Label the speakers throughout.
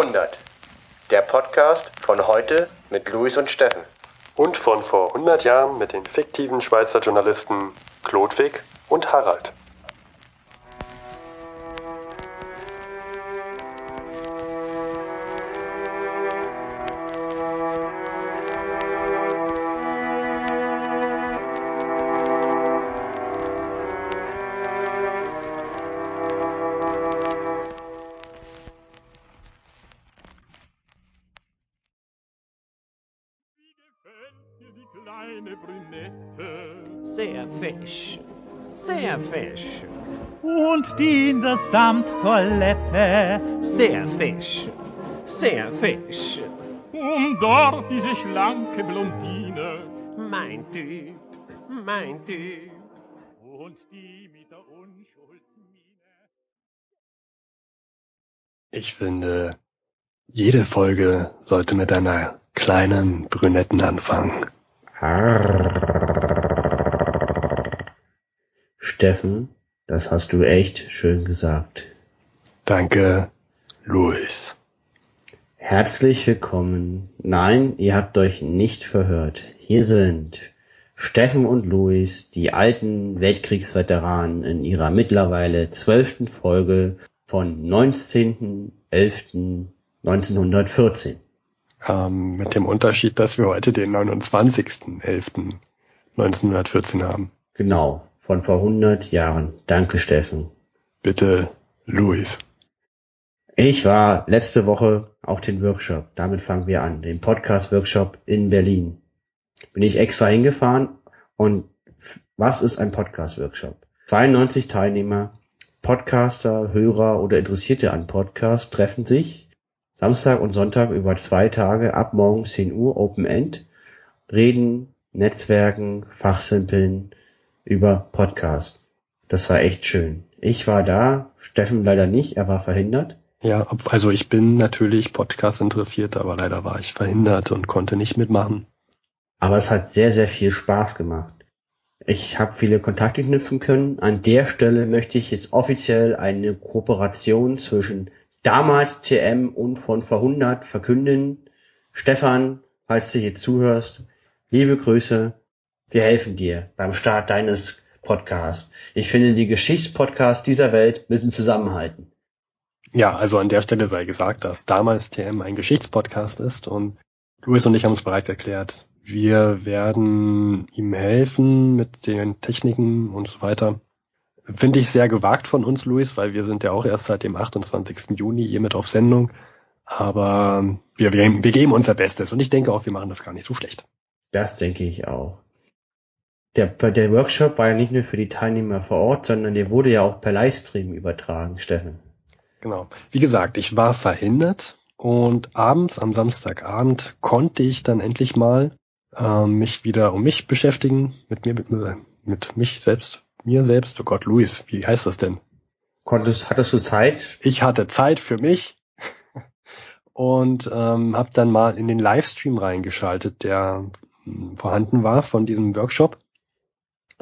Speaker 1: 100. Der Podcast von heute mit Luis und Steffen.
Speaker 2: Und von vor 100 Jahren mit den fiktiven Schweizer Journalisten Klodwig und Harald.
Speaker 3: Der Samttoilette.
Speaker 4: Sehr fesch. Sehr fesch.
Speaker 5: Und dort diese schlanke Blondine.
Speaker 4: Mein Typ. Mein Typ.
Speaker 5: Und die mit der Unschuldsmiene.
Speaker 2: Ich finde, jede Folge sollte mit einer kleinen Brünetten anfangen.
Speaker 6: Steffen, das hast du echt schön gesagt.
Speaker 2: Danke, Luis.
Speaker 6: Herzlich willkommen. Nein, ihr habt euch nicht verhört. Hier sind Steffen und Luis, die alten Weltkriegsveteranen in ihrer mittlerweile zwölften Folge von 19.11.1914.
Speaker 2: Ähm, mit dem Unterschied, dass wir heute den 29.11.1914 haben.
Speaker 6: Genau, von vor 100 Jahren. Danke, Steffen.
Speaker 2: Bitte, Luis.
Speaker 6: Ich war letzte Woche auf den Workshop. Damit fangen wir an. Den Podcast-Workshop in Berlin. Bin ich extra hingefahren und was ist ein Podcast-Workshop? 92 Teilnehmer, Podcaster, Hörer oder Interessierte an Podcast treffen sich Samstag und Sonntag über zwei Tage ab morgens 10 Uhr Open End, reden, Netzwerken, Fachsimpeln über Podcast. Das war echt schön. Ich war da, Steffen leider nicht, er war verhindert.
Speaker 2: Ja, also ich bin natürlich Podcast interessiert, aber leider war ich verhindert und konnte nicht mitmachen.
Speaker 6: Aber es hat sehr, sehr viel Spaß gemacht. Ich habe viele Kontakte knüpfen können. An der Stelle möchte ich jetzt offiziell eine Kooperation zwischen damals TM und von 100 verkünden. Stefan, falls du hier zuhörst, liebe Grüße. Wir helfen dir beim Start deines Podcasts. Ich finde, die Geschichtspodcasts dieser Welt müssen zusammenhalten.
Speaker 2: Ja, also an der Stelle sei gesagt, dass damals TM ein Geschichtspodcast ist und Luis und ich haben uns bereit erklärt, wir werden ihm helfen mit den Techniken und so weiter. Finde ich sehr gewagt von uns, Luis, weil wir sind ja auch erst seit dem 28. Juni hiermit auf Sendung. Aber wir, wir, wir geben unser Bestes und ich denke auch, wir machen das gar nicht so schlecht.
Speaker 6: Das denke ich auch. Der, der Workshop war ja nicht nur für die Teilnehmer vor Ort, sondern der wurde ja auch per Livestream übertragen, Steffen.
Speaker 2: Genau. Wie gesagt, ich war verhindert und abends am Samstagabend konnte ich dann endlich mal ähm, mich wieder um mich beschäftigen, mit mir, mit, mit mich selbst, mir selbst. Oh Gott, Luis, wie heißt das denn?
Speaker 6: Konntest, hattest du Zeit?
Speaker 2: Ich hatte Zeit für mich und ähm, habe dann mal in den Livestream reingeschaltet, der mh, vorhanden war von diesem Workshop.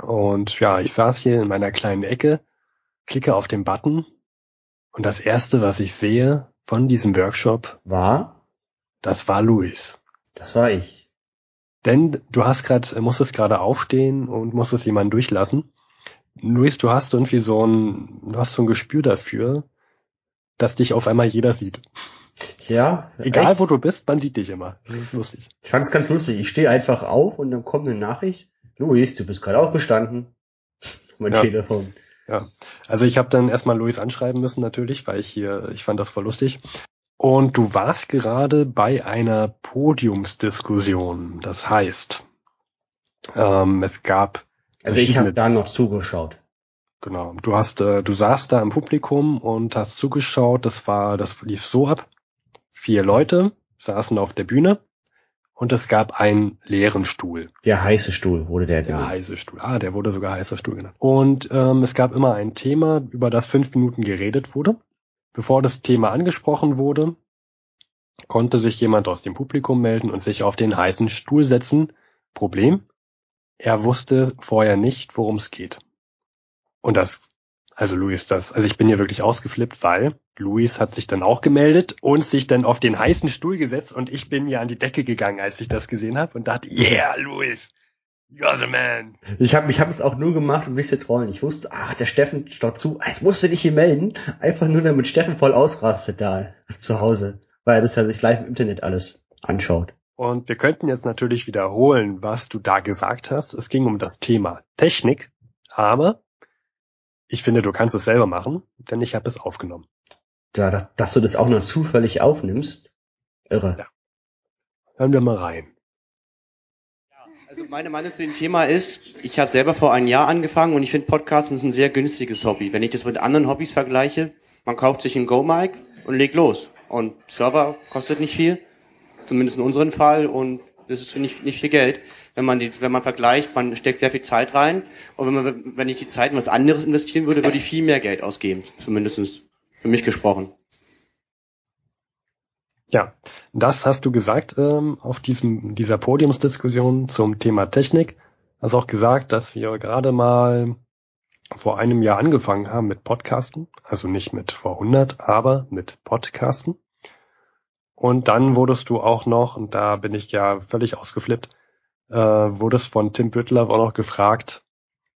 Speaker 2: Und ja, ich saß hier in meiner kleinen Ecke, klicke auf den Button und das erste, was ich sehe von diesem Workshop,
Speaker 6: War?
Speaker 2: das war Luis.
Speaker 6: Das war ich.
Speaker 2: Denn du hast gerade, musstest gerade aufstehen und musstest jemanden durchlassen. Luis, du hast irgendwie so ein, du hast so ein Gespür dafür, dass dich auf einmal jeder sieht.
Speaker 6: Ja,
Speaker 2: Egal
Speaker 6: echt?
Speaker 2: wo du bist, man sieht dich immer. Das ist lustig.
Speaker 6: Ich fand es ganz lustig. Ich stehe einfach auf und dann kommt eine Nachricht. Luis, du bist gerade aufgestanden. Mein
Speaker 2: Ja.
Speaker 6: Telefon.
Speaker 2: Ja. Also ich habe dann erstmal Luis anschreiben müssen natürlich, weil ich hier, ich fand das voll lustig. Und du warst gerade bei einer Podiumsdiskussion. Das heißt, ähm, es gab
Speaker 6: Also ich habe da noch zugeschaut.
Speaker 2: Genau. Du hast, äh, du saßt da im Publikum und hast zugeschaut. Das war, das lief so ab. Vier Leute saßen auf der Bühne und es gab einen leeren Stuhl.
Speaker 6: Der heiße Stuhl wurde der
Speaker 2: Der
Speaker 6: genannt.
Speaker 2: heiße Stuhl. Ah, der wurde sogar heißer Stuhl genannt. Und ähm, es gab immer ein Thema, über das fünf Minuten geredet wurde. Bevor das Thema angesprochen wurde, konnte sich jemand aus dem Publikum melden und sich auf den heißen Stuhl setzen. Problem, er wusste vorher nicht, worum es geht. Und das Also Luis, das, also ich bin hier wirklich ausgeflippt, weil Luis hat sich dann auch gemeldet und sich dann auf den heißen Stuhl gesetzt und ich bin ja an die Decke gegangen, als ich das gesehen habe und dachte, yeah, Luis, you're the man.
Speaker 6: Ich habe ich hab es auch nur gemacht, um dich zu trollen. Ich wusste, ah, der Steffen staut zu, jetzt musst du dich hier melden. Einfach nur, damit Steffen voll ausrastet da zu Hause, weil er das ja sich live im Internet alles anschaut.
Speaker 2: Und wir könnten jetzt natürlich wiederholen, was du da gesagt hast. Es ging um das Thema Technik, aber ich finde, du kannst es selber machen, denn ich habe es aufgenommen.
Speaker 6: Da, da, dass du das auch noch zufällig aufnimmst, irre.
Speaker 2: Ja. Hören wir mal rein.
Speaker 7: Also meine Meinung zu dem Thema ist, ich habe selber vor einem Jahr angefangen und ich finde Podcasten ist ein sehr günstiges Hobby. Wenn ich das mit anderen Hobbys vergleiche, man kauft sich einen Go-Mic und legt los. Und Server kostet nicht viel zumindest in unserem Fall, und das ist nicht, nicht viel Geld. Wenn man die, wenn man vergleicht, man steckt sehr viel Zeit rein. Und wenn man, wenn ich die Zeit in was anderes investieren würde, würde ich viel mehr Geld ausgeben. Zumindest für mich gesprochen.
Speaker 2: Ja, das hast du gesagt ähm, auf diesem dieser Podiumsdiskussion zum Thema Technik. Hast auch gesagt, dass wir gerade mal vor einem Jahr angefangen haben mit Podcasten, also nicht mit vor 100, aber mit Podcasten. Und dann wurdest du auch noch, und da bin ich ja völlig ausgeflippt, äh, wurdest von Tim Büttler auch noch gefragt,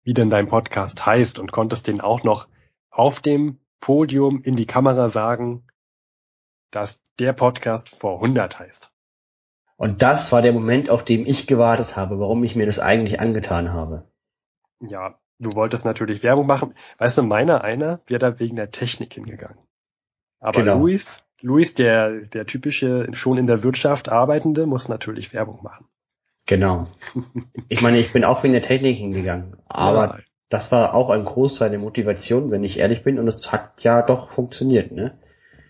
Speaker 2: wie denn dein Podcast heißt und konntest den auch noch auf dem Podium in die Kamera sagen, dass der Podcast vor 100 heißt.
Speaker 6: Und das war der Moment, auf den ich gewartet habe, warum ich mir das eigentlich angetan habe.
Speaker 2: Ja, du wolltest natürlich Werbung machen. Weißt du, meiner einer wäre da wegen der Technik hingegangen. Aber genau. Luis Luis, der, der typische, schon in der Wirtschaft Arbeitende, muss natürlich Werbung machen.
Speaker 6: Genau. Ich meine, ich bin auch wegen der Technik hingegangen, aber ja. das war auch ein Großteil der Motivation, wenn ich ehrlich bin, und es hat ja doch funktioniert, ne?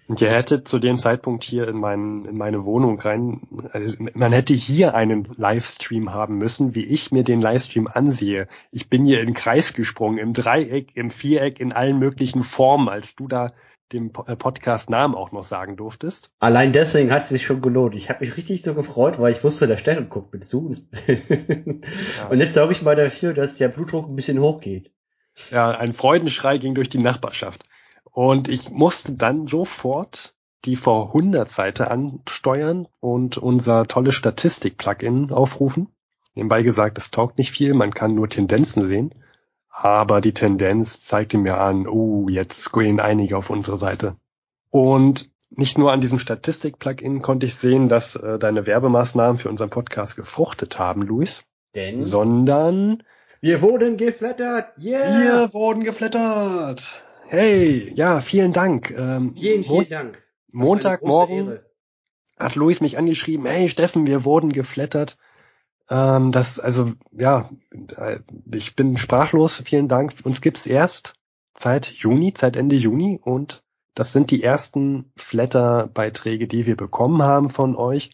Speaker 2: Und ihr hättet zu dem Zeitpunkt hier in, mein, in meine Wohnung rein, also man hätte hier einen Livestream haben müssen, wie ich mir den Livestream ansehe. Ich bin hier in Kreis gesprungen, im Dreieck, im Viereck, in allen möglichen Formen, als du da dem äh, Podcast-Namen auch noch sagen durftest.
Speaker 6: Allein deswegen hat es sich schon gelohnt. Ich habe mich richtig so gefreut, weil ich wusste, der Steffen guckt mit zu. ja. Und jetzt sorge ich mal dafür, dass der Blutdruck ein bisschen hochgeht.
Speaker 2: Ja, ein Freudenschrei ging durch die Nachbarschaft. Und ich musste dann sofort die vor 100 Seite ansteuern und unser tolles Statistik-Plugin aufrufen. Nebenbei gesagt, es taugt nicht viel, man kann nur Tendenzen sehen aber die Tendenz zeigte mir an, oh, jetzt gehen einige auf unsere Seite. Und nicht nur an diesem Statistik-Plugin konnte ich sehen, dass äh, deine Werbemaßnahmen für unseren Podcast gefruchtet haben, Luis.
Speaker 6: Denn?
Speaker 2: Sondern
Speaker 6: wir wurden geflattert. Yeah!
Speaker 2: Wir wurden geflattert. Hey, ja, vielen Dank.
Speaker 6: Ähm, vielen, vielen Dank.
Speaker 2: Montagmorgen hat Luis mich angeschrieben, hey Steffen, wir wurden geflattert. Ähm, das, also, ja, äh, ich bin sprachlos. Vielen Dank. Uns gibt's erst seit Juni, seit Ende Juni und das sind die ersten Flatter-Beiträge, die wir bekommen haben von euch.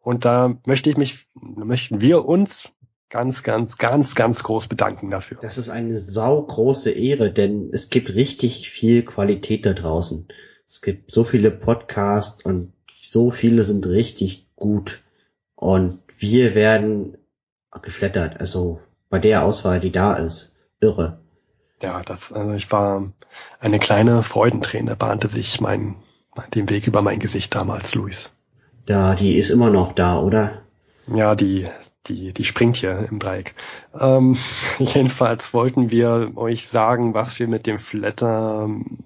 Speaker 2: Und da möchte ich mich, möchten wir uns ganz, ganz, ganz, ganz groß bedanken dafür.
Speaker 6: Das ist eine saugroße Ehre, denn es gibt richtig viel Qualität da draußen. Es gibt so viele Podcasts und so viele sind richtig gut. Und wir werden geflattert. Also bei der Auswahl, die da ist, irre.
Speaker 2: Ja, das, also ich war eine kleine Freudenträne bahnte sich mein, den Weg über mein Gesicht damals, Luis.
Speaker 6: Da, die ist immer noch da, oder?
Speaker 2: Ja, die, die, die springt hier im Dreieck. Ähm, jedenfalls wollten wir euch sagen, was wir mit dem Flatter ähm,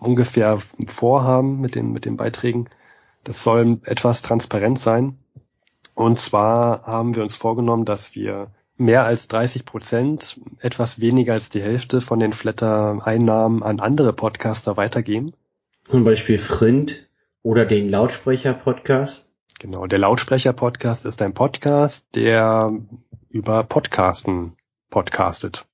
Speaker 2: ungefähr vorhaben mit den, mit den Beiträgen. Das soll etwas transparent sein. Und zwar haben wir uns vorgenommen, dass wir mehr als 30 Prozent, etwas weniger als die Hälfte von den Flatter-Einnahmen an andere Podcaster weitergeben.
Speaker 6: Zum Beispiel Frind oder den Lautsprecher-Podcast.
Speaker 2: Genau, der Lautsprecher-Podcast ist ein Podcast, der über Podcasten podcastet.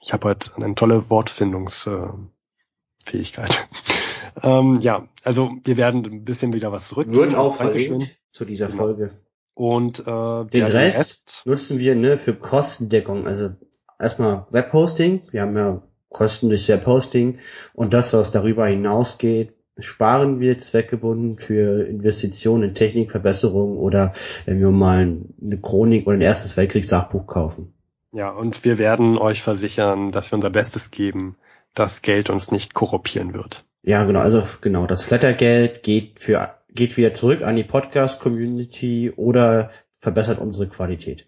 Speaker 2: Ich habe heute eine tolle Wortfindungsfähigkeit. ähm, ja, also wir werden ein bisschen wieder was zurück.
Speaker 6: Wird auch verlinkt zu dieser genau. Folge.
Speaker 2: Und
Speaker 6: äh, den Rest, Rest nutzen wir ne für Kostendeckung. Also erstmal Webhosting. Wir haben ja Kosten durch Webhosting und das, was darüber hinausgeht, sparen wir zweckgebunden für Investitionen in Technikverbesserungen oder wenn wir mal eine Chronik oder ein erstes Weltkriegssachbuch kaufen.
Speaker 2: Ja, und wir werden euch versichern, dass wir unser Bestes geben, das Geld uns nicht korruptieren wird.
Speaker 6: Ja, genau, also genau, das Flattergeld geht für geht wieder zurück an die Podcast Community oder verbessert unsere Qualität.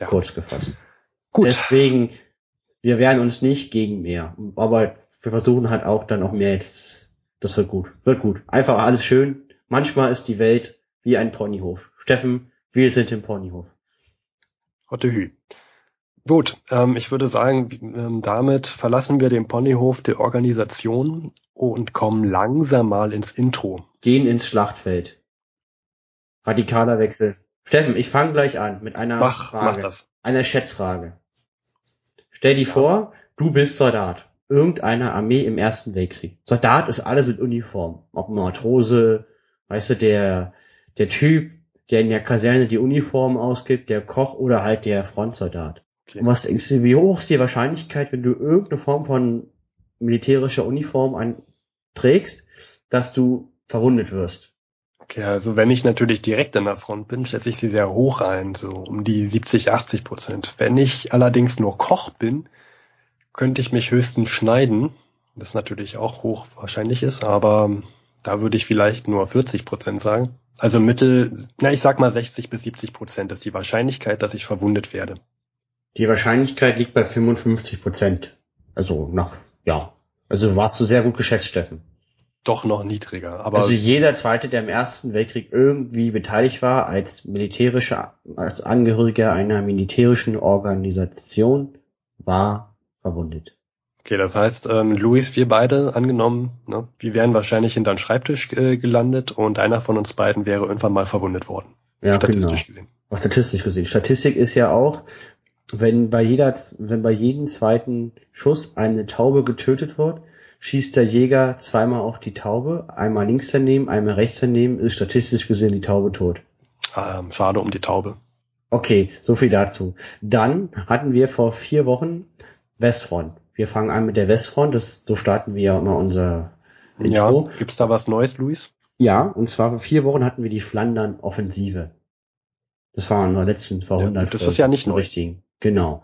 Speaker 2: Ja.
Speaker 6: Kurz gefasst.
Speaker 2: Gut.
Speaker 6: Deswegen wir wehren uns nicht gegen mehr, aber wir versuchen halt auch dann auch mehr jetzt das wird gut. Wird gut. Einfach alles schön. Manchmal ist die Welt wie ein Ponyhof. Steffen, wir sind im Ponyhof.
Speaker 2: Hotte Hü. Gut, ähm, ich würde sagen, ähm, damit verlassen wir den Ponyhof der Organisation und kommen langsam mal ins Intro.
Speaker 6: Gehen ins Schlachtfeld. Radikaler Wechsel. Steffen, ich fange gleich an mit einer
Speaker 2: Mach,
Speaker 6: Frage.
Speaker 2: mach.
Speaker 6: Einer Schätzfrage. Stell dir vor, du bist Soldat. Irgendeiner Armee im Ersten Weltkrieg. Soldat ist alles mit Uniform. Ob Matrose, weißt du, der, der Typ, der in der Kaserne die Uniform ausgibt, der Koch oder halt der Frontsoldat.
Speaker 2: Okay.
Speaker 6: Und was denkst du, wie hoch ist die Wahrscheinlichkeit, wenn du irgendeine Form von militärischer Uniform an, trägst, dass du verwundet wirst?
Speaker 2: Okay, also wenn ich natürlich direkt an der Front bin, schätze ich sie sehr hoch ein, so um die 70, 80 Prozent. Wenn ich allerdings nur Koch bin, könnte ich mich höchstens schneiden, das natürlich auch hoch wahrscheinlich ist, aber da würde ich vielleicht nur 40 Prozent sagen. Also Mittel, na ich sag mal 60 bis 70 Prozent ist die Wahrscheinlichkeit, dass ich verwundet werde.
Speaker 6: Die Wahrscheinlichkeit liegt bei 55 Prozent. Also, nach, ja. Also warst du sehr gut geschätzt, Steffen.
Speaker 2: Doch noch niedriger, aber
Speaker 6: also jeder Zweite, der im Ersten Weltkrieg irgendwie beteiligt war, als militärischer, als Angehöriger einer militärischen Organisation, war verwundet.
Speaker 2: okay, das heißt, ähm, Luis, wir beide angenommen, ne, wir wären wahrscheinlich hinter den Schreibtisch äh, gelandet und einer von uns beiden wäre irgendwann mal verwundet worden.
Speaker 6: Ja,
Speaker 2: statistisch
Speaker 6: genau.
Speaker 2: gesehen.
Speaker 6: Auch statistisch gesehen. Statistik ist ja auch, wenn bei jeder, wenn bei jedem zweiten Schuss eine Taube getötet wird, schießt der Jäger zweimal auf die Taube, einmal links daneben, einmal rechts daneben, ist statistisch gesehen die Taube tot.
Speaker 2: Ähm, schade um die Taube.
Speaker 6: Okay, so viel dazu. Dann hatten wir vor vier Wochen Westfront. Wir fangen an mit der Westfront, das, so starten wir ja immer unser Intro.
Speaker 2: Ja, gibt's da was Neues, Luis?
Speaker 6: Ja, und zwar vor vier Wochen hatten wir die Flandern-Offensive. Das war in der letzten vor
Speaker 2: Ja,
Speaker 6: 100
Speaker 2: das ist ja nicht neu.
Speaker 6: Richtigen. Genau.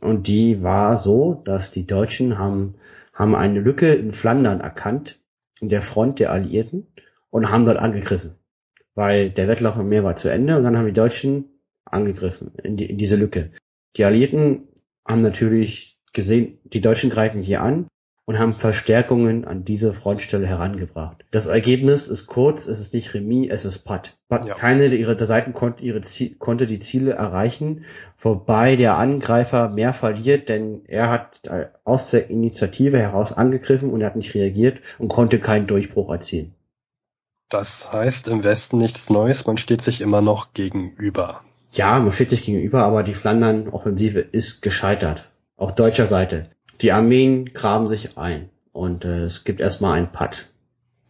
Speaker 6: Und die war so, dass die Deutschen haben, haben eine Lücke in Flandern erkannt, in der Front der Alliierten, und haben dort angegriffen. Weil der Wettlauf am Meer war zu Ende und dann haben die Deutschen angegriffen in, die, in diese Lücke. Die Alliierten haben natürlich gesehen, die Deutschen greifen hier an und haben Verstärkungen an diese Frontstelle herangebracht. Das Ergebnis ist kurz, es ist nicht Remis, es ist Patt.
Speaker 2: Ja.
Speaker 6: Keine ihrer Seiten konnte, ihre Ziel, konnte die Ziele erreichen, wobei der Angreifer mehr verliert, denn er hat äh, aus der Initiative heraus angegriffen und er hat nicht reagiert und konnte keinen Durchbruch erzielen.
Speaker 2: Das heißt im Westen nichts Neues, man steht sich immer noch gegenüber.
Speaker 6: Ja, man steht sich gegenüber, aber die Flandern-Offensive ist gescheitert. Auf deutscher Seite. Die Armeen graben sich ein und äh, es gibt erstmal einen Patt.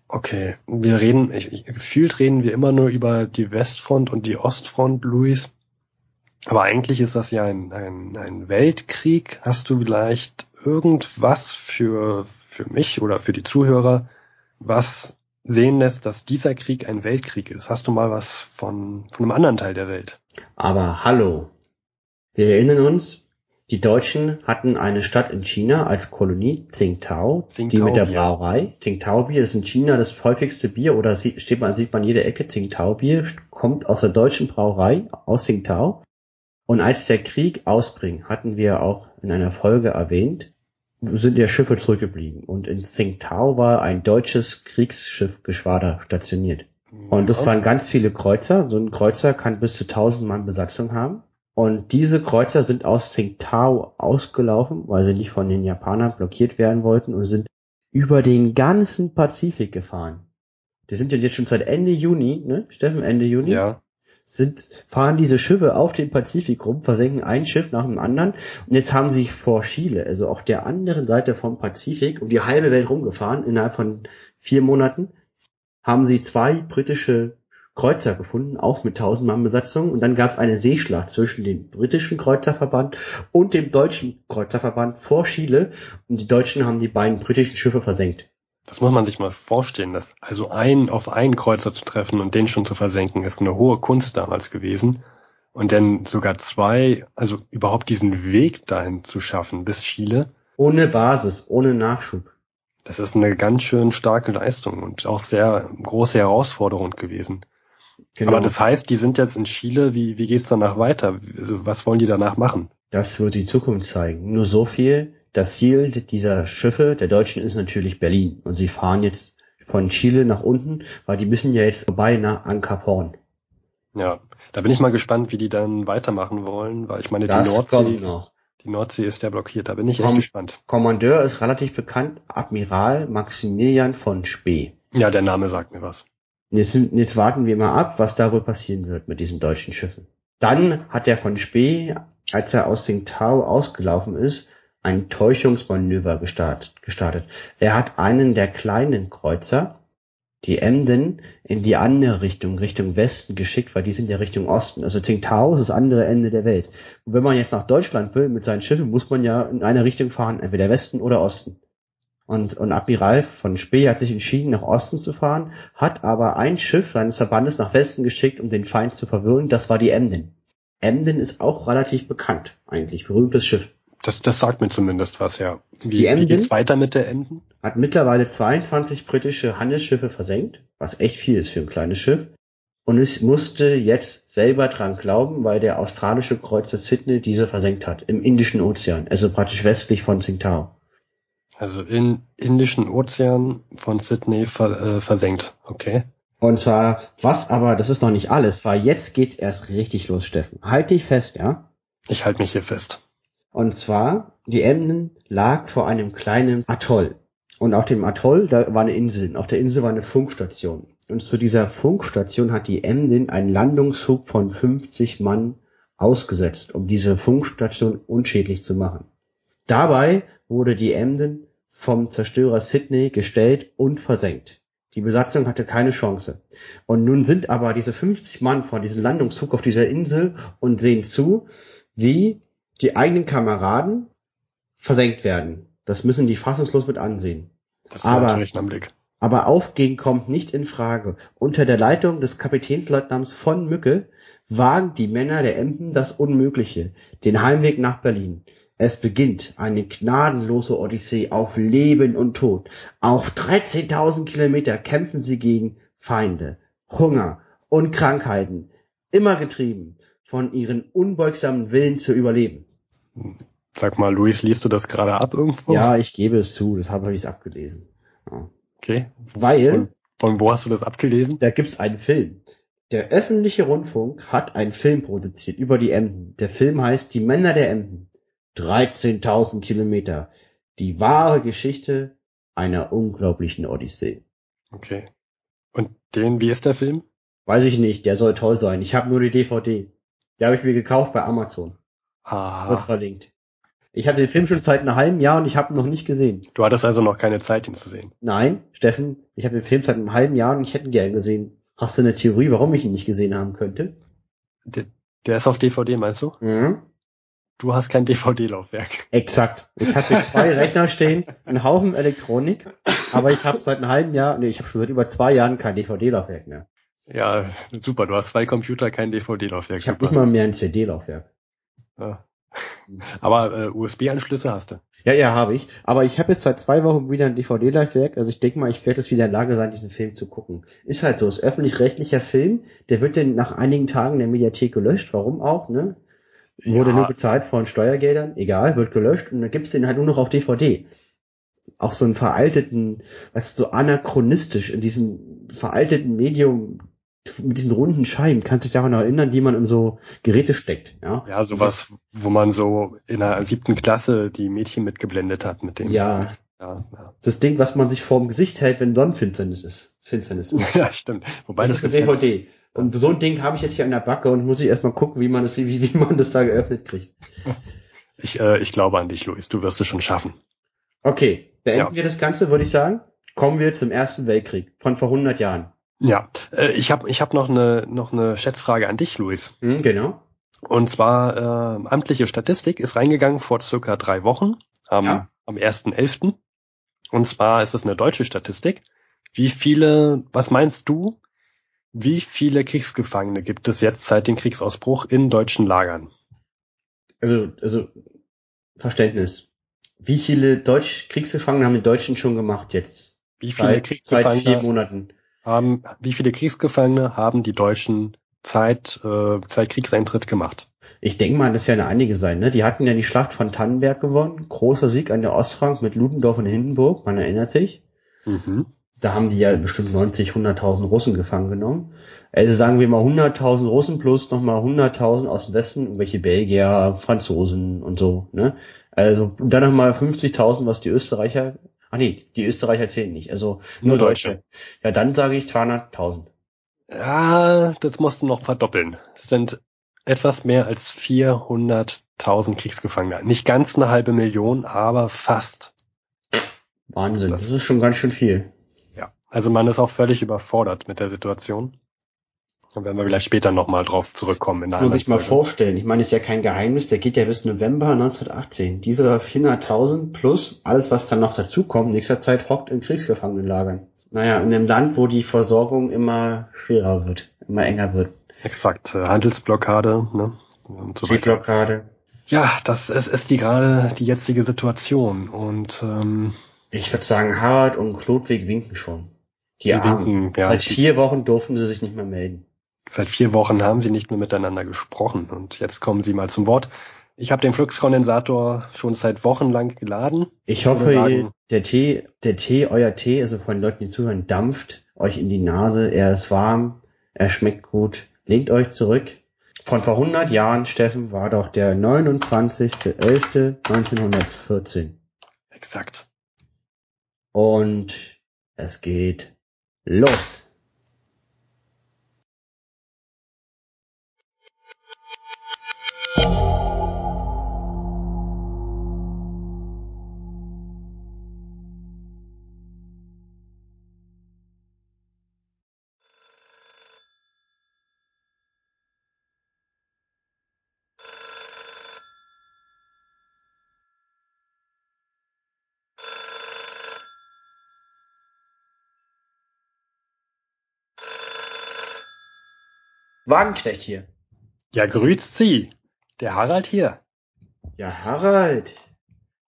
Speaker 2: Okay, wir reden, ich, ich, gefühlt reden wir immer nur über die Westfront und die Ostfront, Luis. Aber eigentlich ist das ja ein, ein, ein Weltkrieg. Hast du vielleicht irgendwas für, für mich oder für die Zuhörer, was sehen lässt, dass dieser Krieg ein Weltkrieg ist? Hast du mal was von, von einem anderen Teil der Welt?
Speaker 6: Aber hallo, wir erinnern uns, die Deutschen hatten eine Stadt in China als Kolonie, Tsingtao, die
Speaker 2: Tsingtao
Speaker 6: mit der
Speaker 2: Bier.
Speaker 6: Brauerei. Tsingtao Bier ist in China das häufigste Bier oder sieht, steht man, sieht man jede Ecke. Tsingtao Bier kommt aus der deutschen Brauerei aus Tsingtao. Und als der Krieg ausbring, hatten wir auch in einer Folge erwähnt, sind der Schiffe zurückgeblieben. Und in Tsingtao war ein deutsches Kriegsschiffgeschwader stationiert. Und das
Speaker 2: Ja.
Speaker 6: waren ganz viele Kreuzer. So ein Kreuzer kann bis zu 1000 Mann Besatzung haben. Und diese Kreuzer sind aus Tsingtao ausgelaufen, weil sie nicht von den Japanern blockiert werden wollten und sind über den ganzen Pazifik gefahren. Die sind ja jetzt schon seit Ende Juni, ne? Steffen, Ende Juni?
Speaker 2: Ja,
Speaker 6: Sind, fahren diese Schiffe auf den Pazifik rum, versenken ein Schiff nach dem anderen. Und jetzt haben sie vor Chile, also auf der anderen Seite vom Pazifik, um die halbe Welt rumgefahren, innerhalb von vier Monaten, haben sie zwei britische Kreuzer gefunden, auch mit 1000 Mann Besatzung. Und dann gab es eine Seeschlacht zwischen dem britischen Kreuzerverband und dem deutschen Kreuzerverband vor Chile. Und die Deutschen haben die beiden britischen Schiffe versenkt.
Speaker 2: das muss man sich mal vorstellen, dass also einen auf einen Kreuzer zu treffen und den schon zu versenken, ist eine hohe Kunst damals gewesen. Und dann sogar zwei, also überhaupt diesen Weg dahin zu schaffen bis Chile.
Speaker 6: Ohne Basis, ohne Nachschub.
Speaker 2: Das ist eine ganz schön starke Leistung und auch sehr große Herausforderung gewesen.
Speaker 6: Genau.
Speaker 2: Aber das heißt, die sind jetzt in Chile. Wie, wie geht's danach weiter? Also, was wollen die danach machen?
Speaker 6: Das wird die Zukunft zeigen. Nur so viel. Das Ziel dieser Schiffe, der Deutschen, ist natürlich Berlin. Und sie fahren jetzt von Chile nach unten, weil die müssen ja jetzt vorbei nach Ankerporn.
Speaker 2: Ja, da bin ich mal gespannt, wie die dann weitermachen wollen, weil ich meine, die
Speaker 6: Das kommt
Speaker 2: Nordsee, die Nordsee ist ja blockiert. Da bin ich echt
Speaker 6: Komm.
Speaker 2: gespannt.
Speaker 6: Kommandeur ist relativ bekannt, Admiral Maximilian von Spee.
Speaker 2: Ja, der Name sagt mir was.
Speaker 6: Jetzt, jetzt warten wir mal ab, was da wohl passieren wird mit diesen deutschen Schiffen. Dann hat der von Spee, als er aus Tsingtao ausgelaufen ist, ein Täuschungsmanöver gestartet, gestartet. Er hat einen der kleinen Kreuzer, die Emden, in die andere Richtung, Richtung Westen geschickt, weil die sind ja Richtung Osten. Also Tsingtao ist das andere Ende der Welt. Und wenn man jetzt nach Deutschland will mit seinen Schiffen, muss man ja in eine Richtung fahren, entweder Westen oder Osten. Und, und Admiral von Spee hat sich entschieden, nach Osten zu fahren, hat aber ein Schiff seines Verbandes nach Westen geschickt, um den Feind zu verwirren. Das war die Emden. Emden ist auch relativ bekannt, eigentlich. Berühmtes Schiff.
Speaker 2: Das, das sagt mir zumindest was, ja. Wie,
Speaker 6: Die
Speaker 2: wie
Speaker 6: Emden?
Speaker 2: geht's weiter mit der Emden?
Speaker 6: Hat mittlerweile 22 britische Handelsschiffe versenkt, was echt viel ist für ein kleines Schiff. Und es musste jetzt selber dran glauben, weil der australische Kreuzer Sydney diese versenkt hat, im Indischen Ozean, also praktisch westlich von Tsingtao.
Speaker 2: Also in Indischen Ozean von Sydney ver, äh, versenkt. Okay.
Speaker 6: Und zwar, was aber, das ist noch nicht alles, weil jetzt geht's erst richtig los, Steffen. Halt dich fest, ja?
Speaker 2: Ich halte mich hier fest.
Speaker 6: Und zwar, die Emden lag vor einem kleinen Atoll. Und auf dem Atoll, da war eine Insel. Und auf der Insel war eine Funkstation. Und zu dieser Funkstation hat die Emden einen Landungshub von 50 Mann ausgesetzt, um diese Funkstation unschädlich zu machen. Dabei wurde die Emden vom Zerstörer Sydney gestellt und versenkt. Die Besatzung hatte keine Chance. Und nun sind aber diese 50 Mann vor diesem Landungszug auf dieser Insel und sehen zu, wie die eigenen Kameraden versenkt werden. Das müssen die fassungslos mit ansehen.
Speaker 2: Das ist
Speaker 6: Aber-
Speaker 2: natürlich ein Blick.
Speaker 6: Aber Aufgehen kommt nicht in Frage. Unter der Leitung des Kapitänsleutnants von Mücke wagen die Männer der Emden das Unmögliche, den Heimweg nach Berlin. Es beginnt eine gnadenlose Odyssee auf Leben und Tod. Auf 13.000 Kilometer kämpfen sie gegen Feinde, Hunger und Krankheiten, immer getrieben von ihren unbeugsamen Willen zu überleben.
Speaker 2: Sag mal, Luis, liest du das gerade ab irgendwo?
Speaker 6: Ja, ich gebe es zu, das habe ich abgelesen. Ja.
Speaker 2: Okay.
Speaker 6: Weil
Speaker 2: Und von wo hast du das abgelesen?
Speaker 6: da gibt's einen Film. Der öffentliche Rundfunk hat einen Film produziert über die Emden. Der Film heißt Die Männer der Emden. 13.000 Kilometer. Die wahre Geschichte einer unglaublichen Odyssee.
Speaker 2: Okay. Und den, wie ist der Film?
Speaker 6: Weiß ich nicht, der soll toll sein. Ich habe nur die DVD. Die habe ich mir gekauft bei Amazon. Wird
Speaker 2: Ah,
Speaker 6: verlinkt. Ich hatte den Film schon seit einem halben Jahr und ich habe ihn noch nicht gesehen.
Speaker 2: du hattest also noch keine Zeit, ihn zu sehen.
Speaker 6: Nein, Steffen, ich habe den Film seit einem halben Jahr und ich hätte ihn gern gesehen. Hast du eine Theorie, warum ich ihn nicht gesehen haben könnte?
Speaker 2: Der, der ist auf DVD, meinst du?
Speaker 6: Mhm.
Speaker 2: Du hast kein DVD-Laufwerk.
Speaker 6: Exakt. Ich hatte zwei Rechner stehen, einen Haufen Elektronik, aber ich habe seit einem halben Jahr, nee, ich habe schon seit über zwei Jahren kein DVD-Laufwerk mehr.
Speaker 2: Ja, super. Du hast zwei Computer, kein DVD-Laufwerk.
Speaker 6: Ich habe nicht mal mehr ein CD-Laufwerk.
Speaker 2: Ja. Aber äh, USB-Anschlüsse hast du.
Speaker 6: Ja, ja, habe ich. Aber ich habe jetzt seit zwei Wochen wieder ein DVD-Laufwerk. Also ich denke mal, ich werde jetzt wieder in der Lage sein, diesen Film zu gucken. Ist halt so, ist öffentlich-rechtlicher Film. Der wird dann nach einigen Tagen der Mediathek gelöscht. Warum auch, ne? Wurde
Speaker 2: Ja.
Speaker 6: nur bezahlt von Steuergeldern. Egal, wird gelöscht. Und dann gibt's den halt nur noch auf DVD. Auch so einen veralteten, was so anachronistisch in diesem veralteten Medium mit diesen runden Scheiben. Kannst dich daran erinnern, die man in so Geräte steckt, ja?
Speaker 2: Ja, sowas, wo man so in der siebten Klasse die Mädchen mitgeblendet hat mit dem.
Speaker 6: Ja.
Speaker 2: Ja, ja.
Speaker 6: Das Ding, was man sich vorm Gesicht hält, wenn Sonnenfinsternis ist. Finsternis ist.
Speaker 2: ja stimmt. Wobei
Speaker 6: das
Speaker 2: das,
Speaker 6: ist DVD. Und so ein Ding habe ich jetzt hier an der Backe und muss ich erstmal gucken, wie man das, wie, wie man das da geöffnet kriegt.
Speaker 2: Ich, äh, ich glaube an dich, Luis. Du wirst es schon schaffen.
Speaker 6: Okay, beenden
Speaker 2: Ja.
Speaker 6: wir das Ganze, würde ich sagen. Kommen wir zum Ersten Weltkrieg von vor 100 Jahren.
Speaker 2: Ja, äh, ich habe ich hab noch eine noch eine Schätzfrage an dich, Luis.
Speaker 6: Hm, genau.
Speaker 2: Und zwar äh, amtliche Statistik ist reingegangen vor circa drei Wochen am,
Speaker 6: Ja.
Speaker 2: am 1.11. Und zwar ist es eine deutsche Statistik. Wie viele, was meinst du, wie viele Kriegsgefangene gibt es jetzt seit dem Kriegsausbruch in deutschen Lagern?
Speaker 6: Also, also Verständnis. Wie viele Deutsch Kriegsgefangene haben die Deutschen schon gemacht jetzt?
Speaker 2: Wie viele
Speaker 6: Seit, seit vier
Speaker 2: Kriegsgefangene
Speaker 6: Monaten.
Speaker 2: haben, wie viele Kriegsgefangene haben die Deutschen seit, äh, seit Kriegseintritt gemacht?
Speaker 6: Ich denke mal, das werden einige sein. Ne? Die hatten ja die Schlacht von Tannenberg gewonnen. Großer Sieg an der Ostfrank mit Ludendorff und Hindenburg. Man erinnert sich.
Speaker 2: Mhm.
Speaker 6: Da haben die ja bestimmt 90, 100.000 Russen gefangen genommen. Also sagen wir mal 100.000 Russen plus nochmal 100.000 aus dem Westen, irgendwelche Belgier, Franzosen und so. Ne? Also dann nochmal 50.000, was die Österreicher. Ah nee, die Österreicher zählen nicht. Also nur,
Speaker 2: Nur
Speaker 6: Deutsche.
Speaker 2: Deutsche.
Speaker 6: Ja, dann sage ich 200.000.
Speaker 2: Ja, das musst du noch verdoppeln. Es sind etwas mehr als 400.000 Kriegsgefangene. Nicht ganz eine halbe Million, aber fast.
Speaker 6: Wahnsinn.
Speaker 2: Das-
Speaker 6: Das ist schon ganz schön viel.
Speaker 2: Also man ist auch völlig überfordert mit der Situation. Da werden wir vielleicht später nochmal drauf zurückkommen in der
Speaker 6: Muss ich mal
Speaker 2: Folge.
Speaker 6: vorstellen. Ich meine, ist ja kein Geheimnis, der geht ja bis November 1918. Diese 400.000 plus alles, was dann noch dazukommt, nächster Zeit hockt in Kriegsgefangenenlagern. Naja, in einem Land, wo die Versorgung immer schwerer wird, immer enger wird.
Speaker 2: Exakt. äh, Handelsblockade, ne? Und so. Ja, das ist, ist die gerade die jetzige Situation. Und ähm,
Speaker 6: Ich würde sagen, Harald und Klodwig winken schon. Die,
Speaker 2: Die winken, ja.
Speaker 6: Seit vier Wochen durften sie sich nicht mehr melden.
Speaker 2: seit vier Wochen haben sie nicht mehr miteinander gesprochen. Und jetzt kommen sie mal zum Wort. Ich habe den Fluxkondensator schon seit Wochen lang geladen.
Speaker 6: Ich hoffe,
Speaker 2: sagen-
Speaker 6: der Tee, der Tee, euer Tee, also von den Leuten, die zuhören, dampft euch in die Nase. Er ist warm, er schmeckt gut. Lehnt euch zurück. Von vor 100 Jahren, Steffen, war doch der 29.11.1914.
Speaker 2: Exakt.
Speaker 6: Und es geht los. Wagenknecht hier.
Speaker 2: Ja, grüßt Sie. Der Harald hier.
Speaker 6: Ja, Harald,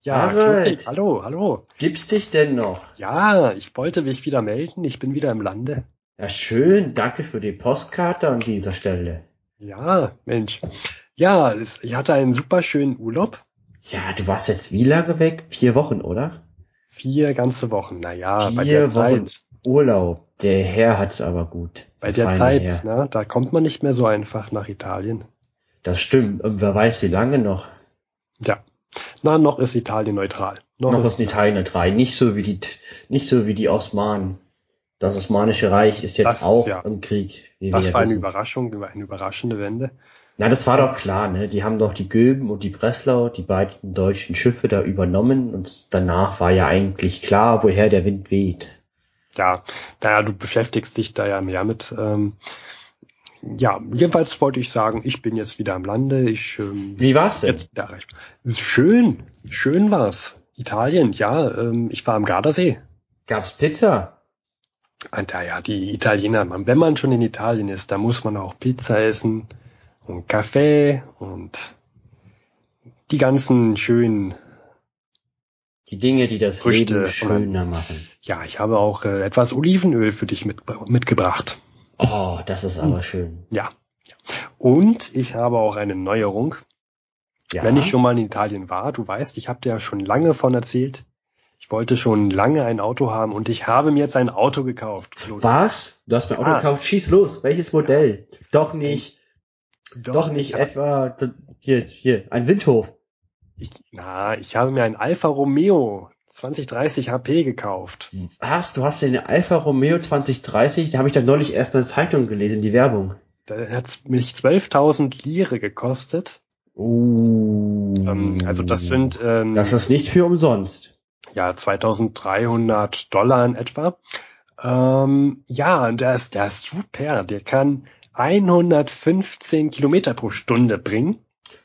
Speaker 2: Ja,
Speaker 6: Harald.
Speaker 2: Ludwig, hallo, hallo.
Speaker 6: gibt's dich denn noch?
Speaker 2: Ja, ich wollte mich wieder melden. Ich bin wieder im Lande.
Speaker 6: Ja, schön, danke für die Postkarte an dieser Stelle.
Speaker 2: Ja, Mensch. Ja, es, ich hatte einen super schönen Urlaub.
Speaker 6: Ja, du warst jetzt wie lange weg? Vier Wochen, oder?
Speaker 2: Vier ganze Wochen. Naja, bei
Speaker 6: Vier
Speaker 2: der
Speaker 6: Wochen.
Speaker 2: Zeit.
Speaker 6: Urlaub. Der Herr hat's aber gut.
Speaker 2: Bei der Zeit,
Speaker 6: Herr.
Speaker 2: ne, da kommt man nicht mehr so einfach nach Italien.
Speaker 6: Das stimmt. Und wer weiß, wie lange noch.
Speaker 2: Ja. Na, noch ist Italien neutral. Noch,
Speaker 6: Noch
Speaker 2: ist
Speaker 6: Italien drei. Nicht so wie die, nicht so wie die Osmanen. Das Osmanische Reich ist jetzt
Speaker 2: Das,
Speaker 6: auch
Speaker 2: ja.
Speaker 6: im Krieg.
Speaker 2: Das war eine
Speaker 6: wissen.
Speaker 2: Überraschung, eine überraschende Wende.
Speaker 6: Na, das war doch klar, ne? Die haben doch die Göben und die Breslau, die beiden deutschen Schiffe da übernommen und danach war ja eigentlich klar, woher der Wind weht.
Speaker 2: Ja, naja, du beschäftigst dich da ja mehr mit. Ähm, ja, jedenfalls wollte ich sagen, ich bin jetzt wieder im Lande. Ich ähm,
Speaker 6: Wie war's denn?
Speaker 2: erreicht. Schön, schön war's. Italien, ja. Ähm, ich war am Gardasee.
Speaker 6: Gab's Pizza?
Speaker 2: Und ja, ja, die Italiener, man, wenn man schon in Italien ist, da muss man auch Pizza essen und Kaffee und die ganzen schönen,
Speaker 6: Die Dinge, die das
Speaker 2: Früchte
Speaker 6: Leben schöner machen.
Speaker 2: ja, ich habe auch äh, etwas Olivenöl für dich mit, mitgebracht.
Speaker 6: Oh, das ist aber schön.
Speaker 2: Ja. Und ich habe auch eine Neuerung.
Speaker 6: Ja.
Speaker 2: Wenn ich schon mal in Italien war, du weißt, ich habe dir ja schon lange von erzählt. Ich wollte schon lange ein Auto haben und ich habe mir jetzt ein Auto gekauft. Claude.
Speaker 6: Was? Du hast mein Auto
Speaker 2: Ah.
Speaker 6: gekauft? Schieß los. Welches Modell? Doch nicht. Doch, nicht
Speaker 2: ich,
Speaker 6: etwa, hier, hier, ein Windhof.
Speaker 2: Ich, na, ich habe mir ein Alfa Romeo 2030 HP gekauft.
Speaker 6: Was? Du hast den Alfa Romeo 2030? Da habe ich dann neulich erst in der Zeitung gelesen, die Werbung.
Speaker 2: Der hat mich 12.000 Lire gekostet.
Speaker 6: Uh.
Speaker 2: Ähm, also das sind ähm,
Speaker 6: Das ist nicht für umsonst.
Speaker 2: ja 2.300 Dollar in etwa. Ähm, ja, und der ist, der ist super. Der kann 115 Kilometer pro Stunde bringen.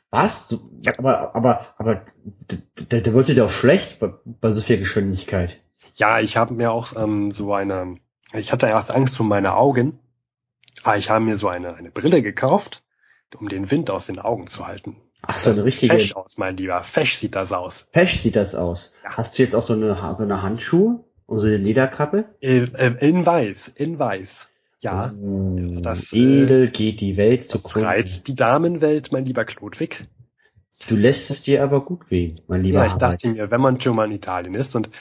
Speaker 6: Was? Ja, aber, aber, aber, d- d- der wird dir doch schlecht bei, bei so viel Geschwindigkeit.
Speaker 2: Ja, ich habe mir auch ähm, so eine, ich hatte erst Angst um meine Augen, aber ich habe mir so eine, eine Brille gekauft, um den Wind aus den Augen zu halten.
Speaker 6: Ach so, eine richtige.
Speaker 2: fesch aus, mein Lieber. Fesch sieht das aus.
Speaker 6: Fesch sieht das aus.
Speaker 2: Ja.
Speaker 6: Hast du jetzt auch so eine, so eine Handschuhe? Und so eine Lederkappe?
Speaker 2: Äh, äh, In weiß, in weiß. Ja,
Speaker 6: Oh,
Speaker 2: das, äh,
Speaker 6: edel geht die Welt
Speaker 2: das
Speaker 6: zugrunde.
Speaker 2: reizt die Damenwelt, mein lieber Klodwig.
Speaker 6: Du lässt es dir aber gut wehen, mein lieber
Speaker 2: Ja, ich
Speaker 6: Harald.
Speaker 2: dachte mir, wenn man schon mal in Italien ist und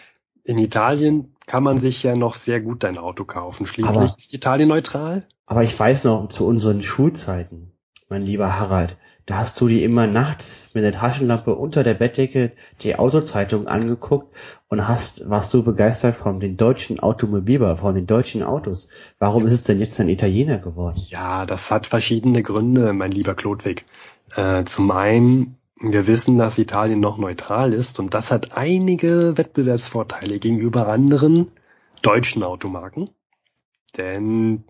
Speaker 2: in Italien kann man sich ja noch sehr gut ein Auto kaufen. Schließlich
Speaker 6: Aber-
Speaker 2: ist Italien neutral.
Speaker 6: Aber ich weiß noch, zu unseren Schulzeiten, mein lieber Harald, da hast du dir immer nachts mit der Taschenlampe unter der Bettdecke die Autozeitung angeguckt und hast, warst so begeistert von den deutschen Automobilbau, von den deutschen Autos. Warum ist es denn jetzt ein Italiener geworden?
Speaker 2: Ja, das hat verschiedene Gründe, mein lieber Klodwig. Äh, zum einen, wir wissen, dass Italien noch neutral ist und das hat einige Wettbewerbsvorteile gegenüber anderen deutschen Automarken. Denn,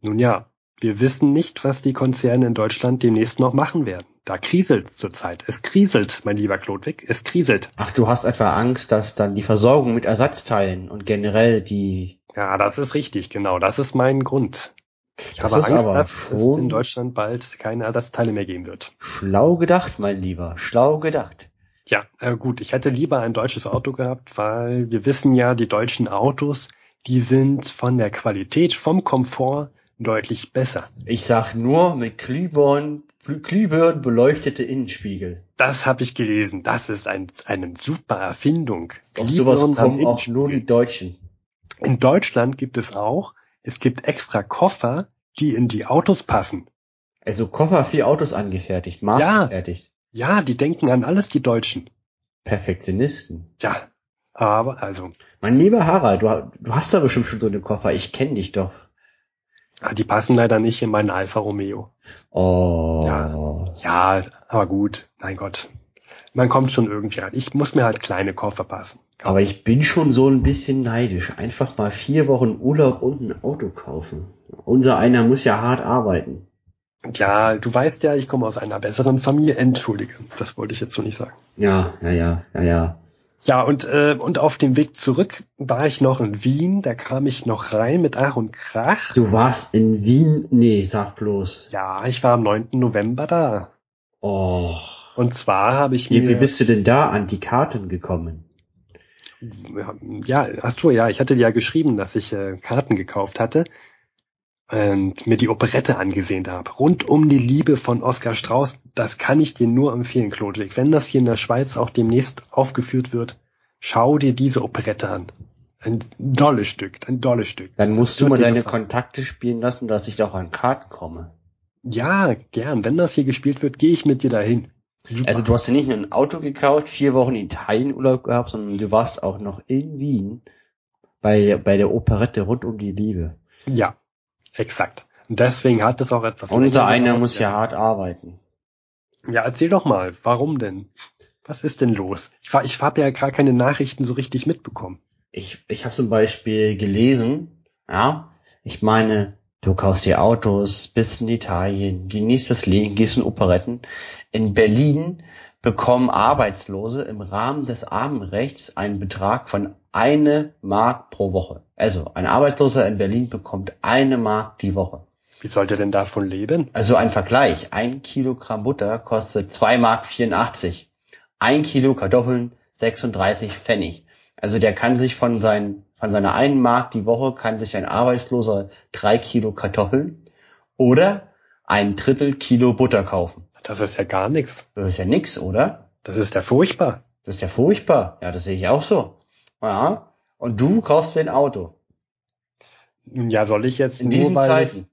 Speaker 2: nun ja, wir wissen nicht, was die Konzerne in Deutschland demnächst noch machen werden. Da kriselt zurzeit. Es kriselt, mein lieber Klodwig, es kriselt.
Speaker 6: Ach, du hast etwa Angst, dass dann die Versorgung mit Ersatzteilen und generell die,
Speaker 2: Ja, das ist richtig, genau. Das ist mein Grund. Ich
Speaker 6: Das
Speaker 2: habe Angst, dass es in Deutschland bald keine Ersatzteile mehr geben wird.
Speaker 6: schlau gedacht, mein Lieber, schlau gedacht.
Speaker 2: Ja, äh, gut, ich hätte lieber ein deutsches Auto gehabt, weil wir wissen ja, die deutschen Autos, die sind von der Qualität, vom Komfort deutlich besser.
Speaker 6: Ich sag nur mit Glühbirnen, Glühbirnen beleuchtete Innenspiegel.
Speaker 2: Das habe ich gelesen. Das ist ein, eine super Erfindung.
Speaker 6: Auf sowas kommen auch nur die. Deutschen.
Speaker 2: In Deutschland gibt es auch, es gibt extra Koffer, die in die Autos passen.
Speaker 6: Also Koffer für Autos angefertigt, maßgefertigt.
Speaker 2: Ja, die denken an alles, die Deutschen.
Speaker 6: Perfektionisten.
Speaker 2: Ja, aber also,
Speaker 6: Mein lieber Harald, du, du hast da bestimmt schon so eine Koffer, ich kenne dich doch.
Speaker 2: Ah, die passen leider nicht in meinen Alfa Romeo.
Speaker 6: Oh.
Speaker 2: Ja. Ja, aber gut, mein Gott. Man kommt schon irgendwie rein. Ich muss mir halt kleine Koffer passen.
Speaker 6: Aber ich bin schon so ein bisschen neidisch. Einfach mal vier Wochen Urlaub und ein Auto kaufen. Unser einer muss ja hart arbeiten.
Speaker 2: Ja, du weißt ja, ich komme aus einer besseren Familie. Entschuldige, das wollte ich jetzt so nicht sagen.
Speaker 6: Ja, ja, ja, ja, ja.
Speaker 2: Ja, und, äh, und auf dem Weg zurück war ich noch in Wien. Da kam ich noch rein mit Ach und Krach.
Speaker 6: Du warst in Wien? Nee, sag bloß.
Speaker 2: Ja, ich war am 9. November da.
Speaker 6: Oh.
Speaker 2: Und zwar habe ich mir...
Speaker 6: wie bist du denn da an die Karten gekommen?
Speaker 2: Ja, ach so, ja, ich hatte dir ja geschrieben, dass ich äh, Karten gekauft hatte und mir die Operette angesehen habe. Rund um die Liebe von Oskar Strauß, das kann ich dir nur empfehlen, Klodwig. Wenn das hier in der Schweiz auch demnächst aufgeführt wird, schau dir diese Operette an. Ein dolles Stück, ein dolles Stück.
Speaker 6: Dann musst du mal deine
Speaker 2: gefallen.
Speaker 6: Kontakte spielen lassen, dass ich auch an Karten komme.
Speaker 2: Ja, gern. Wenn das hier gespielt wird, gehe ich mit dir dahin. Super.
Speaker 6: Also du hast ja nicht nur ein Auto gekauft, vier Wochen Italien Urlaub gehabt, sondern du warst auch noch in Wien bei, bei der Operette rund um die Liebe.
Speaker 2: ja, exakt. Und deswegen hat es auch etwas.
Speaker 6: Unser einer muss ja hart arbeiten.
Speaker 2: Ja, erzähl doch mal, warum denn? Was ist denn los? Ich, war- ich habe ja gar keine Nachrichten so richtig mitbekommen.
Speaker 6: Ich, ich habe zum Beispiel gelesen, ja, ich meine, du kaufst dir Autos, bist in Italien, genießt das Leben, gehst in Operetten. In Berlin bekommen Arbeitslose im Rahmen des Armenrechts einen Betrag von eine Mark pro Woche. Also ein Arbeitsloser in Berlin bekommt eine Mark die Woche.
Speaker 2: Wie sollte denn davon leben?
Speaker 6: Also ein Vergleich. Ein Kilogramm Butter kostet 2 Mark 84. Ein Kilo Kartoffeln 36 Pfennig. Also der kann sich von, seinen, von seiner einen Mark die Woche kann sich ein Arbeitsloser drei Kilo Kartoffeln oder ein Drittel Kilo Butter kaufen.
Speaker 2: Das ist ja gar nichts.
Speaker 6: Das ist ja nix, oder?
Speaker 2: Das ist ja furchtbar.
Speaker 6: Das ist ja furchtbar. Ja, das sehe ich auch so. Ja. Und du kaufst ein Auto.
Speaker 2: Nun Ja, soll ich jetzt
Speaker 6: In
Speaker 2: nur, weil
Speaker 6: Zeiten.
Speaker 2: es,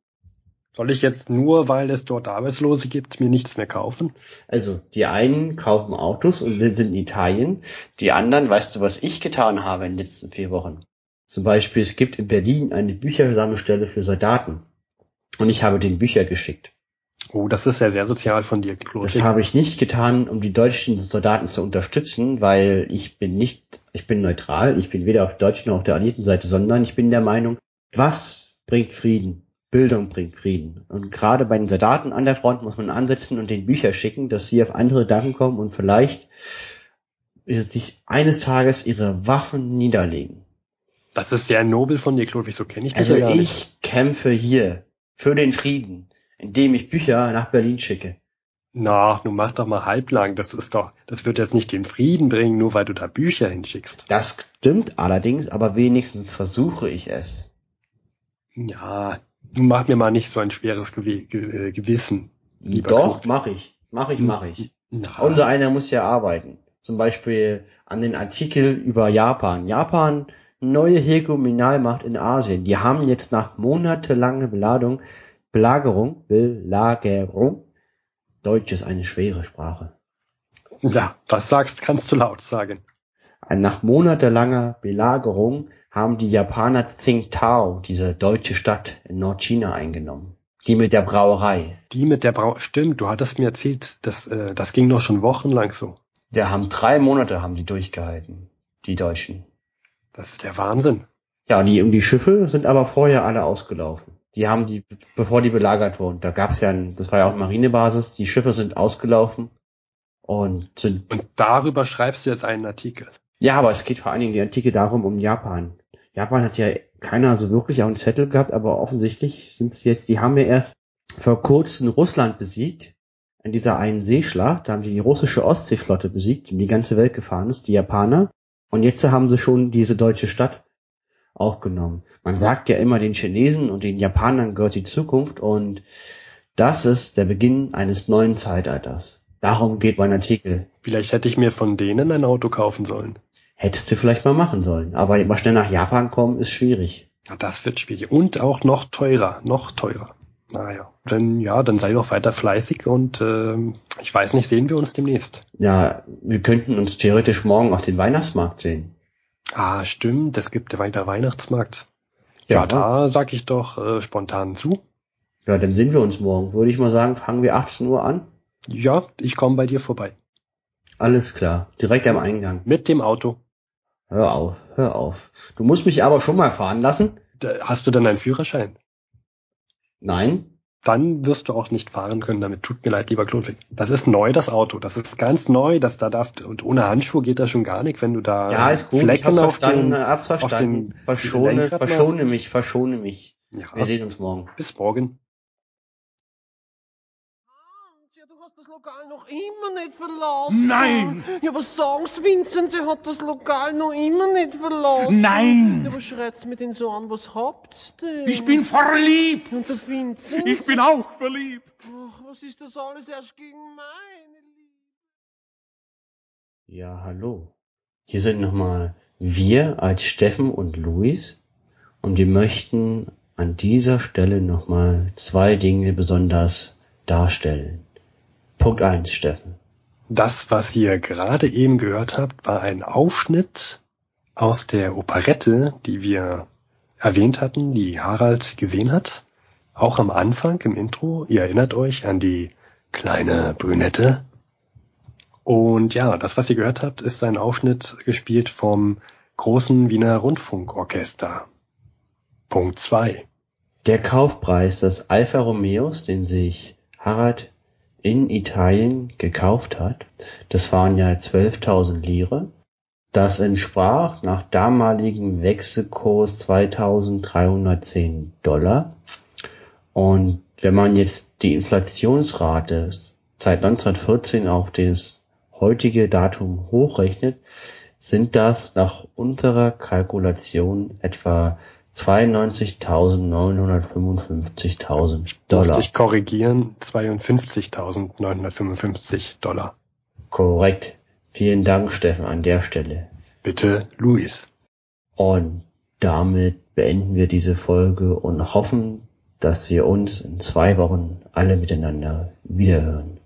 Speaker 2: soll ich jetzt nur, weil es dort Arbeitslose gibt, mir nichts mehr kaufen?
Speaker 6: Also, die einen kaufen Autos und sind in Italien. Die anderen, weißt du, was ich getan habe in den letzten vier Wochen? Zum Beispiel, es gibt in Berlin eine Büchersammelstelle für Soldaten. Und ich habe den Bücher geschickt.
Speaker 2: Oh, das ist ja sehr sozial von dir,
Speaker 6: Das
Speaker 2: Klodwig.
Speaker 6: habe ich nicht getan, um die deutschen Soldaten zu unterstützen, weil ich bin nicht, ich bin neutral, ich bin weder auf der deutschen noch auf der alliierten Seite, sondern ich bin der Meinung, was bringt Frieden? Bildung bringt Frieden. Und gerade bei den Soldaten an der Front muss man ansetzen und den Bücher schicken, dass sie auf andere Gedanken kommen und vielleicht sich eines Tages ihre Waffen niederlegen.
Speaker 2: Das ist sehr nobel von dir, Klodwig. So kenne ich dich
Speaker 6: Also
Speaker 2: ja
Speaker 6: ich kämpfe hier für den Frieden, indem ich Bücher nach Berlin schicke.
Speaker 2: Na, nun mach doch mal halblang. Das ist doch, das wird jetzt nicht den Frieden bringen, nur weil du da Bücher hinschickst.
Speaker 6: Das stimmt allerdings, aber wenigstens versuche ich es.
Speaker 2: Ja, nun mach mir mal nicht so ein schweres Gewi Ge äh, Gewissen.
Speaker 6: Doch,
Speaker 2: Knut.
Speaker 6: mach ich. Mach ich, mach ich.
Speaker 2: Na,
Speaker 6: Unser einer muss ja arbeiten. Zum Beispiel an den Artikel über Japan. Japan, neue Hegemonalmacht in Asien. Die haben jetzt nach monatelanger Beladung, Belagerung, Belagerung, Deutsch ist eine schwere Sprache.
Speaker 2: ja, was sagst, kannst du laut sagen.
Speaker 6: Nach monatelanger Belagerung haben die Japaner Tsingtao, diese deutsche Stadt in Nordchina, eingenommen. Die mit der Brauerei.
Speaker 2: Die mit der Brau, stimmt, du hattest mir erzählt, das, äh, das ging doch schon wochenlang so.
Speaker 6: Wir haben drei Monate haben die durchgehalten, die Deutschen.
Speaker 2: Das ist der Wahnsinn.
Speaker 6: Ja, die, die Schiffe sind aber vorher alle ausgelaufen. Die haben die, bevor die belagert wurden, da gab's ja, ein, das war ja auch Marinebasis, die Schiffe sind ausgelaufen und sind,
Speaker 2: Und darüber schreibst du jetzt einen Artikel.
Speaker 6: ja, aber es geht vor allen Dingen die Antike darum, um Japan. Japan hat ja keiner so wirklich auf dem Zettel gehabt, aber offensichtlich sind sie jetzt, die haben ja erst vor kurzem Russland besiegt, in dieser einen Seeschlacht, da haben die die russische Ostseeflotte besiegt, die in die ganze Welt gefahren ist, die Japaner. Und jetzt haben sie schon diese deutsche Stadt aufgenommen. Man sagt ja immer, den Chinesen und den Japanern gehört die Zukunft und das ist der Beginn eines neuen Zeitalters. Darum geht mein Artikel.
Speaker 2: Vielleicht hätte ich mir von denen ein Auto kaufen sollen.
Speaker 6: Hättest du vielleicht mal machen sollen. Aber immer schnell nach Japan kommen ist schwierig.
Speaker 2: Ja, das wird schwierig. Und auch noch teurer, noch teurer. Naja, dann ja, dann sei doch weiter fleißig und ähm, ich weiß nicht, sehen wir uns demnächst.
Speaker 6: Ja, wir könnten uns theoretisch morgen auf den Weihnachtsmarkt sehen.
Speaker 2: Ah, stimmt, es gibt weiter Weihnachtsmarkt. Ja,
Speaker 6: Ja.
Speaker 2: da sag ich doch äh, spontan zu.
Speaker 6: Ja, dann sehen wir uns morgen. Würde ich mal sagen, fangen wir 18 Uhr an.
Speaker 2: Ja, ich komme bei dir vorbei.
Speaker 6: Alles klar. Direkt am Eingang.
Speaker 2: Mit dem Auto.
Speaker 6: Hör auf, hör auf. Du musst mich aber schon mal fahren lassen.
Speaker 2: Da, hast du denn einen Führerschein?
Speaker 6: Nein.
Speaker 2: Dann wirst du auch nicht fahren können damit. Tut mir leid, lieber Klodwig. Das ist neu, das Auto. Das ist ganz neu. Das da darf, und ohne Handschuhe geht das schon gar nicht, wenn du da
Speaker 6: Ja, ist gut.
Speaker 2: Flecken auf den,
Speaker 6: hab's
Speaker 2: auf den
Speaker 6: verschone, verschone mich, verschone mich. Wir
Speaker 2: Ja,
Speaker 6: sehen uns morgen.
Speaker 2: bis morgen.
Speaker 4: Hans, ja, du hast das Lokal noch immer nicht verlassen.
Speaker 3: Nein.
Speaker 4: Ja, was sagst du, Vincent? Sie hat das Lokal noch immer nicht verlassen.
Speaker 3: Nein.
Speaker 4: Ja, was schreit's mit den so an? Was habt's denn?
Speaker 3: Ich bin verliebt.
Speaker 4: Und der Vincent?
Speaker 3: Ich bin auch verliebt.
Speaker 4: Ach, was ist das alles erst gegen meine Liebe?
Speaker 6: Ja, hallo. Hier sind nochmal wir als Steffen und Luis und wir möchten an dieser Stelle nochmal zwei Dinge besonders darstellen. Punkt eins, Steffen.
Speaker 2: Das, was ihr gerade eben gehört habt, war ein Ausschnitt aus der Operette, die wir erwähnt hatten, die Harald gesehen hat. Auch am Anfang im Intro. Ihr erinnert euch an die kleine Brünette. Und ja, das, was ihr gehört habt, ist ein Ausschnitt gespielt vom großen Wiener Rundfunkorchester. Punkt zwei.
Speaker 6: Der Kaufpreis des Alfa Romeos, den sich Harald in Italien gekauft hat, das waren ja 12.000 Lire. Das entsprach nach damaligem Wechselkurs 2.310 Dollar. Und wenn man jetzt die Inflationsrate seit 1914 auf das heutige Datum hochrechnet, sind das nach unserer Kalkulation etwa 92.955.000
Speaker 2: Musste
Speaker 6: Dollar.
Speaker 2: ich korrigieren, 52.955 Dollar.
Speaker 6: Korrekt. Vielen Dank, Steffen, an der Stelle.
Speaker 2: Bitte, Luis.
Speaker 6: Und damit beenden wir diese Folge und hoffen, dass wir uns in zwei Wochen alle miteinander wiederhören.